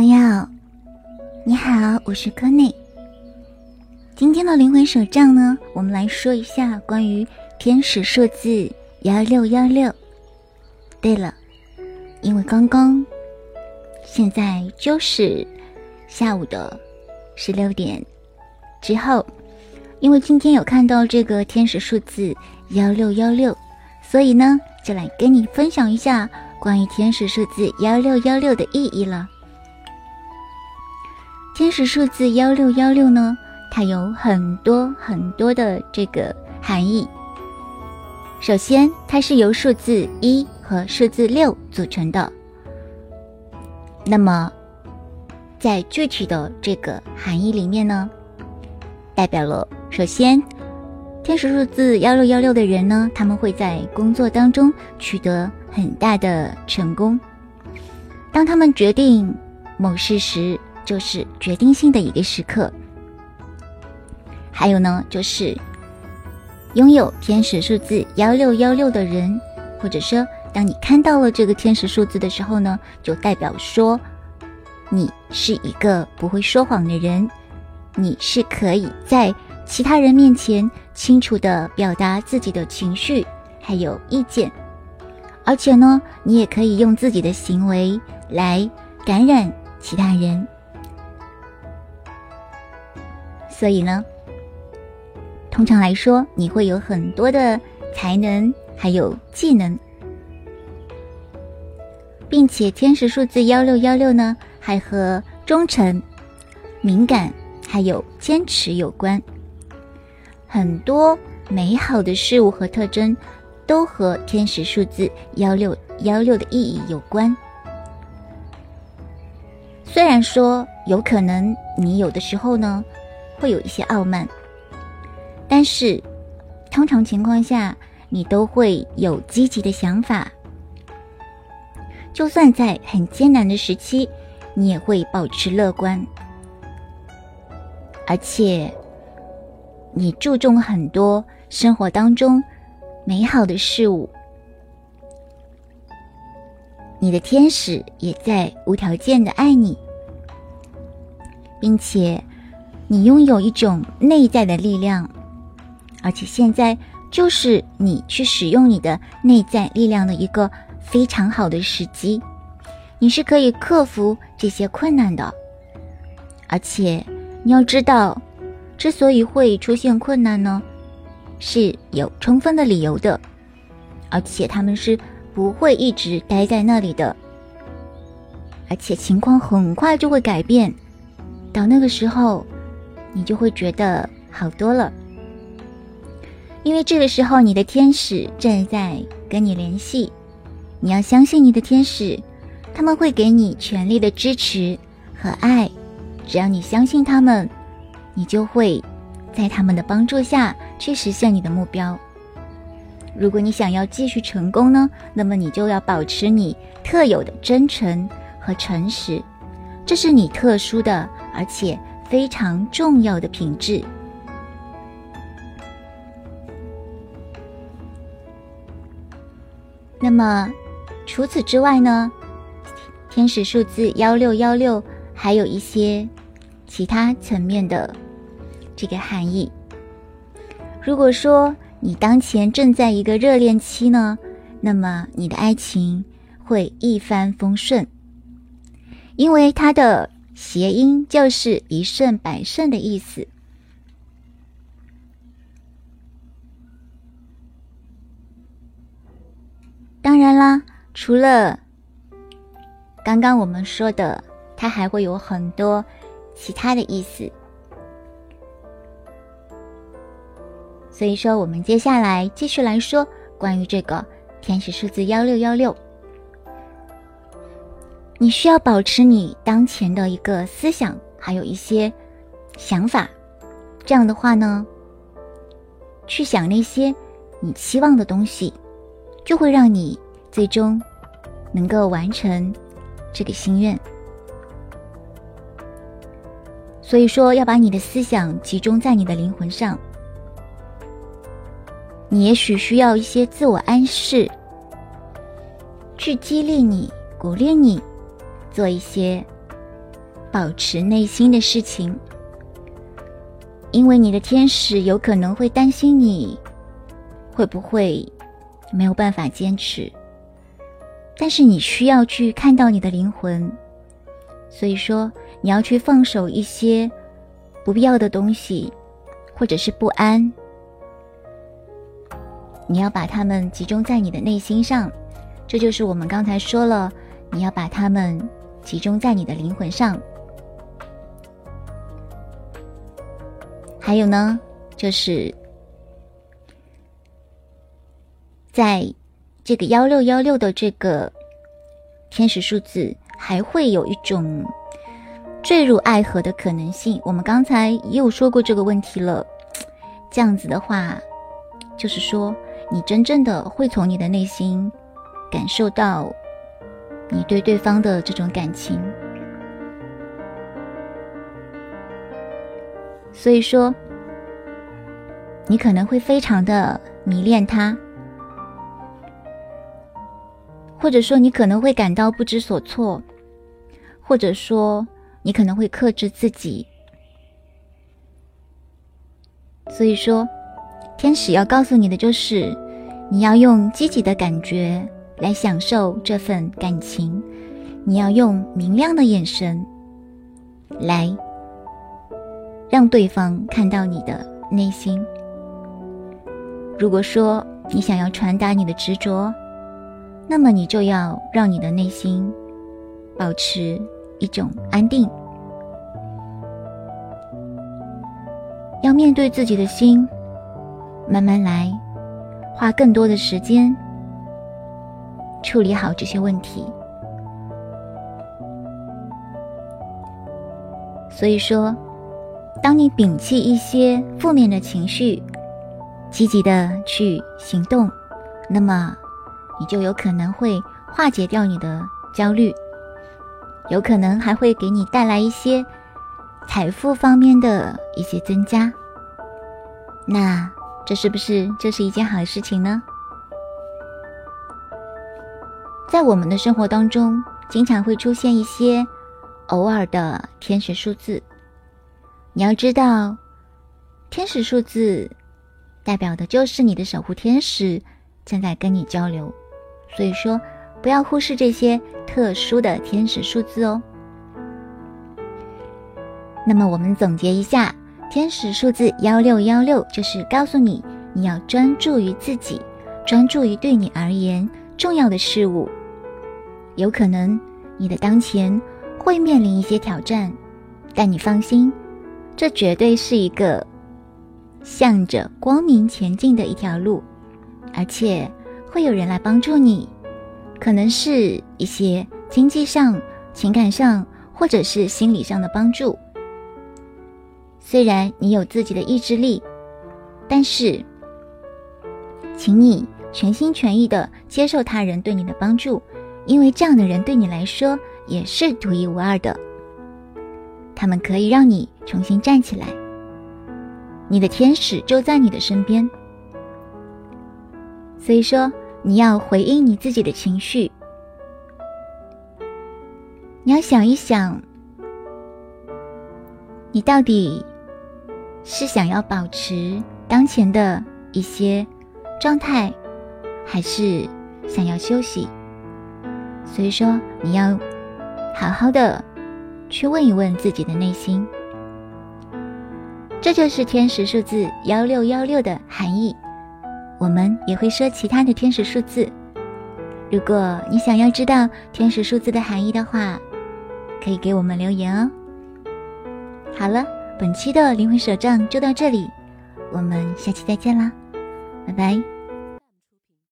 朋友，你好，我是柯内。今天的灵魂手账呢，我们来说一下关于天使数字幺六幺六。对了，因为刚刚现在就是下午的十六点之后，因为今天有看到这个天使数字幺六幺六，所以呢，就来跟你分享一下关于天使数字幺六幺六的意义了。天使数字幺六幺六呢，它有很多很多的这个含义。首先，它是由数字一和数字六组成的。那么，在具体的这个含义里面呢，代表了首先，天使数字幺六幺六的人呢，他们会在工作当中取得很大的成功。当他们决定某事时，就是决定性的一个时刻。还有呢，就是拥有天使数字幺六幺六的人，或者说，当你看到了这个天使数字的时候呢，就代表说，你是一个不会说谎的人，你是可以在其他人面前清楚的表达自己的情绪还有意见，而且呢，你也可以用自己的行为来感染其他人。所以呢，通常来说，你会有很多的才能，还有技能，并且天使数字幺六幺六呢，还和忠诚、敏感还有坚持有关。很多美好的事物和特征都和天使数字幺六幺六的意义有关。虽然说有可能你有的时候呢。会有一些傲慢，但是通常情况下，你都会有积极的想法。就算在很艰难的时期，你也会保持乐观，而且你注重很多生活当中美好的事物。你的天使也在无条件的爱你，并且。你拥有一种内在的力量，而且现在就是你去使用你的内在力量的一个非常好的时机。你是可以克服这些困难的，而且你要知道，之所以会出现困难呢，是有充分的理由的，而且他们是不会一直待在那里的，而且情况很快就会改变，到那个时候。你就会觉得好多了，因为这个时候你的天使正在跟你联系，你要相信你的天使，他们会给你全力的支持和爱，只要你相信他们，你就会在他们的帮助下去实现你的目标。如果你想要继续成功呢，那么你就要保持你特有的真诚和诚实，这是你特殊的，而且。非常重要的品质。那么，除此之外呢？天使数字幺六幺六还有一些其他层面的这个含义。如果说你当前正在一个热恋期呢，那么你的爱情会一帆风顺，因为它的。谐音就是一胜百胜的意思。当然啦，除了刚刚我们说的，它还会有很多其他的意思。所以说，我们接下来继续来说关于这个天使数字幺六幺六。你需要保持你当前的一个思想，还有一些想法，这样的话呢，去想那些你期望的东西，就会让你最终能够完成这个心愿。所以说，要把你的思想集中在你的灵魂上。你也许需要一些自我暗示，去激励你，鼓励你。做一些保持内心的事情，因为你的天使有可能会担心你会不会没有办法坚持，但是你需要去看到你的灵魂，所以说你要去放手一些不必要的东西，或者是不安，你要把它们集中在你的内心上，这就是我们刚才说了，你要把它们集中在你的灵魂上。还有呢，就是在这个幺六幺六的这个天使数字，还会有一种坠入爱河的可能性。我们刚才也有说过这个问题了。这样子的话，就是说你真正的会从你的内心感受到你对对方的这种感情。所以说，你可能会非常的迷恋他，或者说你可能会感到不知所措，或者说你可能会克制自己。所以说，天使要告诉你的就是，你要用积极的感觉来享受这份感情，你要用明亮的眼神来。让对方看到你的内心。如果说你想要传达你的执着，那么你就要让你的内心保持一种安定，要面对自己的心，慢慢来，花更多的时间处理好这些问题。所以说。当你摒弃一些负面的情绪，积极的去行动，那么你就有可能会化解掉你的焦虑，有可能还会给你带来一些财富方面的一些增加。那这是不是就是一件好事情呢？在我们的生活当中，经常会出现一些偶尔的天使数字。你要知道，天使数字代表的就是你的守护天使正在跟你交流，所以说不要忽视这些特殊的天使数字哦。那么我们总结一下，天使数字幺六幺六就是告诉你，你要专注于自己，专注于对你而言重要的事物。有可能你的当前会面临一些挑战，但你放心。这绝对是一个向着光明前进的一条路，而且会有人来帮助你，可能是一些经济上、情感上，或者是心理上的帮助。虽然你有自己的意志力，但是，请你全心全意的接受他人对你的帮助，因为这样的人对你来说也是独一无二的。他们可以让你重新站起来。你的天使就在你的身边，所以说你要回应你自己的情绪。你要想一想，你到底是想要保持当前的一些状态，还是想要休息？所以说你要好好的。去问一问自己的内心，这就是天使数字幺六幺六的含义。我们也会说其他的天使数字。如果你想要知道天使数字的含义的话，可以给我们留言哦。好了，本期的灵魂手账就到这里，我们下期再见啦，拜拜。